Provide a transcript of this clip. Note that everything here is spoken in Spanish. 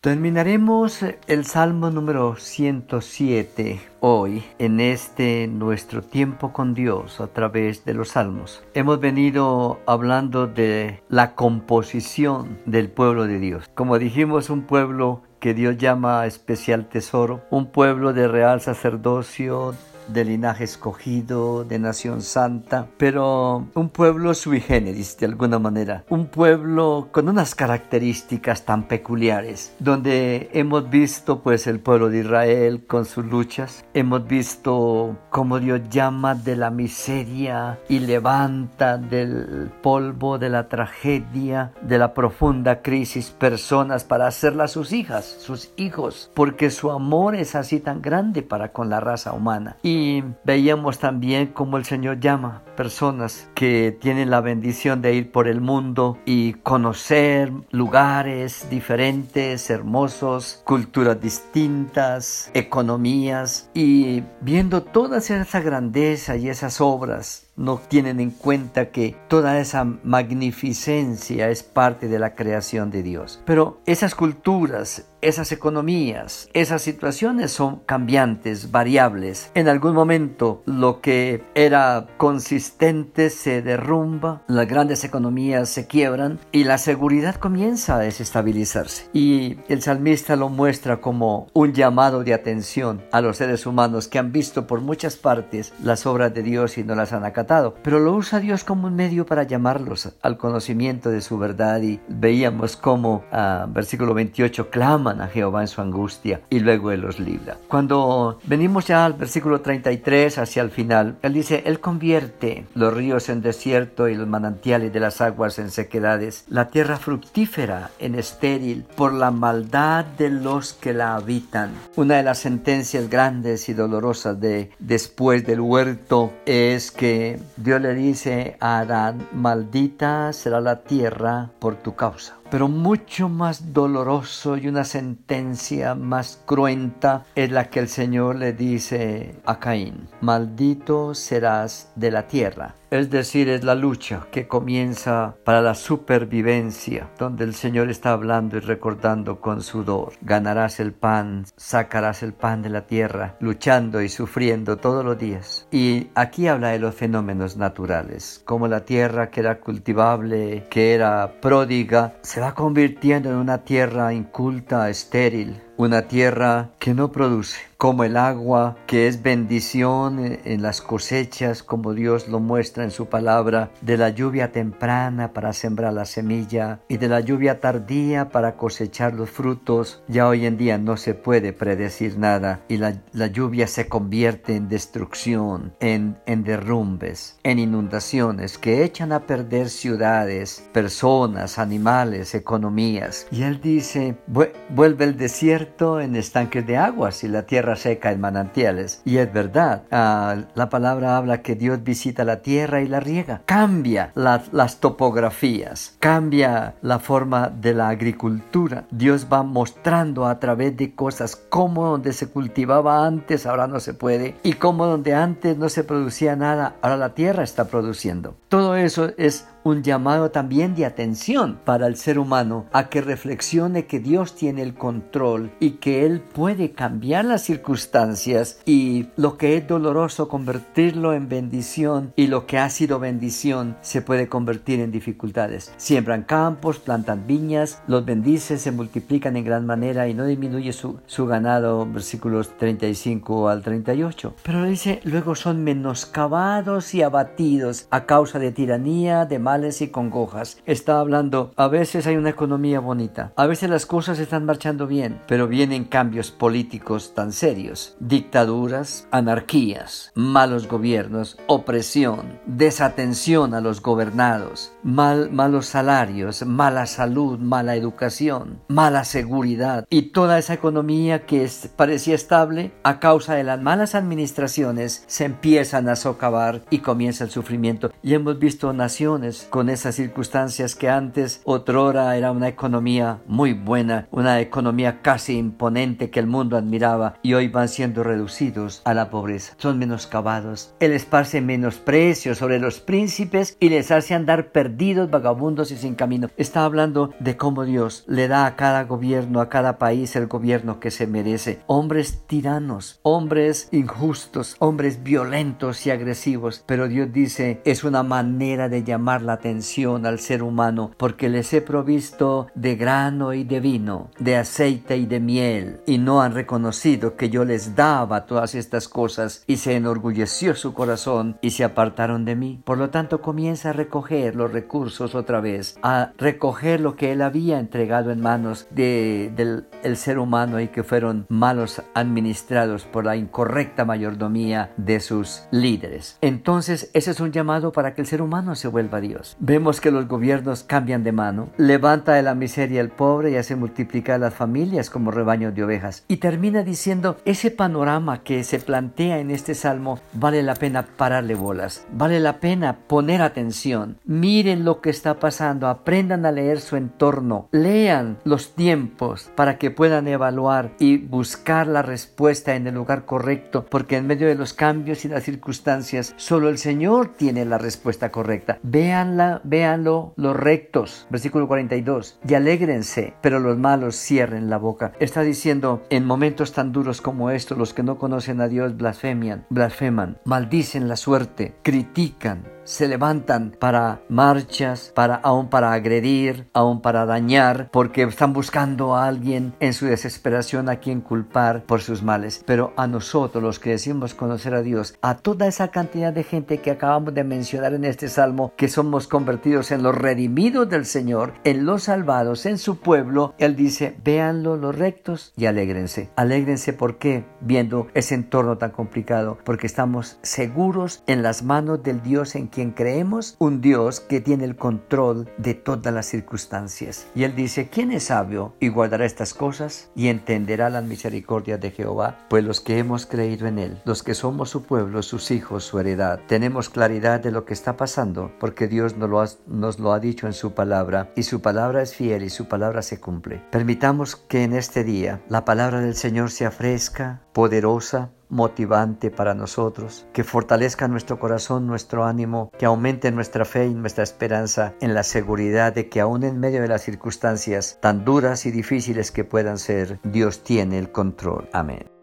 Terminaremos el Salmo número 107 hoy en este nuestro tiempo con Dios a través de los salmos. Hemos venido hablando de la composición del pueblo de Dios. Como dijimos, un pueblo que Dios llama especial tesoro, un pueblo de real sacerdocio, de linaje escogido, de nación santa, pero un pueblo sui generis de alguna manera, un pueblo con unas características tan peculiares, donde hemos visto pues el pueblo de Israel con sus luchas, hemos visto cómo Dios llama de la miseria y levanta del polvo de la tragedia, de la profunda crisis personas para hacerlas sus hijas, sus hijos, porque su amor es así tan grande para con la raza humana. Y veíamos también cómo el Señor llama personas que tienen la bendición de ir por el mundo y conocer lugares diferentes, hermosos, culturas distintas, economías. Y viendo toda esa grandeza y esas obras no tienen en cuenta que toda esa magnificencia es parte de la creación de Dios. Pero esas culturas, esas economías, esas situaciones son cambiantes, variables. En algún momento lo que era consistente se derrumba, las grandes economías se quiebran y la seguridad comienza a desestabilizarse. Y el salmista lo muestra como un llamado de atención a los seres humanos que han visto por muchas partes las obras de Dios y no las han acatado pero lo usa Dios como un medio para llamarlos al conocimiento de su verdad y veíamos cómo, ah, versículo 28, claman a Jehová en su angustia y luego Él los libra. Cuando venimos ya al versículo 33 hacia el final, Él dice, Él convierte los ríos en desierto y los manantiales de las aguas en sequedades, la tierra fructífera en estéril por la maldad de los que la habitan. Una de las sentencias grandes y dolorosas de después del huerto es que Dios le dice a Adán, maldita será la tierra por tu causa. Pero mucho más doloroso y una sentencia más cruenta es la que el Señor le dice a Caín, maldito serás de la tierra. Es decir, es la lucha que comienza para la supervivencia, donde el Señor está hablando y recordando con sudor. Ganarás el pan, sacarás el pan de la tierra, luchando y sufriendo todos los días. Y aquí habla de los fenómenos naturales, como la tierra que era cultivable, que era pródiga, se va convirtiendo en una tierra inculta, estéril, una tierra que no produce, como el agua que es bendición en las cosechas, como Dios lo muestra en su palabra, de la lluvia temprana para sembrar la semilla y de la lluvia tardía para cosechar los frutos. Ya hoy en día no se puede predecir nada y la, lluvia se convierte en destrucción, en, en derrumbes, en inundaciones que echan a perder ciudades, personas, animales, economías. Y él dice, vuelve el desierto en estanques de aguas y la tierra seca en manantiales. Y es verdad, ah, la palabra habla que Dios visita la tierra y la riega. Cambia las topografías, cambia la forma de la agricultura. Dios va mostrando a través de cosas como donde se cultivaba antes, ahora no se puede, y como donde antes no se producía nada, ahora la tierra está produciendo. Todo eso es un llamado también de atención para el ser humano a que reflexione que Dios tiene el control y que Él puede cambiar las circunstancias y lo que es doloroso convertirlo en bendición y lo que ha sido bendición se puede convertir en dificultades. Siembran campos, plantan viñas, los bendice, se multiplican en gran manera y no disminuye su, su ganado, versículos 35 al 38. Pero dice, luego son menoscabados y abatidos a causa de tiranía, de mal y congojas. Está hablando, a veces hay una economía bonita, a veces las cosas están marchando bien, pero vienen cambios políticos tan serios, dictaduras, anarquías, malos gobiernos, opresión, desatención a los gobernados, mal, malos salarios, mala salud, mala educación, mala seguridad y toda esa economía que parecía estable a causa de las malas administraciones se empiezan a socavar y comienza el sufrimiento. Y hemos visto naciones con esas circunstancias que antes, otrora, era una economía muy buena, una economía casi imponente que el mundo admiraba y hoy van siendo reducidos a la pobreza. Son menoscabados. Él esparce menosprecio sobre los príncipes y les hace andar perdidos, vagabundos y sin camino. Está hablando de cómo Dios le da a cada gobierno, a cada país el gobierno que se merece. Hombres tiranos, hombres injustos, hombres violentos y agresivos. Pero Dios dice, es una manera de llamar la atención al ser humano porque les he provisto de grano y de vino, de aceite y de miel, y no han reconocido que yo les daba todas estas cosas y se enorgulleció su corazón y se apartaron de mí. Por lo tanto, comienza a recoger los recursos otra vez, a recoger lo que él había entregado en manos de, del el ser humano y que fueron malos administrados por la incorrecta mayordomía de sus líderes. Entonces, ese es un llamado para que el ser humano se vuelva a Dios. Vemos que los gobiernos cambian de mano, levanta de la miseria el pobre y hace multiplicar las familias como rebaños de ovejas. Y termina diciendo, ese panorama que se plantea en este salmo vale la pena pararle bolas, vale la pena poner atención, miren lo que está pasando, aprendan a leer su entorno, lean los tiempos para que puedan evaluar y buscar la respuesta en el lugar correcto, porque en medio de los cambios y las circunstancias, solo el Señor tiene la respuesta correcta. Véanla, véanlo los rectos, versículo 42, y alégrense, pero los malos cierren la boca. Está diciendo, en momentos tan duros como estos, los que no conocen a Dios blasfemian, blasfeman, maldicen la suerte, critican, se levantan para marchas, para aún para agredir, aún para dañar, porque están buscando a alguien en su desesperación a quien culpar por sus males. Pero a nosotros, los que decimos conocer a Dios, a toda esa cantidad de gente que acabamos de mencionar en este salmo, que somos convertidos en los redimidos del Señor, en los salvados, en su pueblo, Él dice, véanlo los rectos y alégrense. Alégrense porque viendo ese entorno tan complicado, porque estamos seguros en las manos del Dios en quien creemos, un Dios que tiene el control de todas las circunstancias. Y él dice, ¿quién es sabio y guardará estas cosas y entenderá las misericordias de Jehová? Pues los que hemos creído en él, los que somos su pueblo, sus hijos, su heredad, tenemos claridad de lo que está pasando porque Dios nos lo ha dicho en su palabra y su palabra es fiel y su palabra se cumple. Permitamos que en este día la palabra del Señor sea fresca, poderosa, motivante para nosotros, que fortalezca nuestro corazón, nuestro ánimo, que aumente nuestra fe y nuestra esperanza en la seguridad de que aún en medio de las circunstancias tan duras y difíciles que puedan ser, Dios tiene el control. Amén.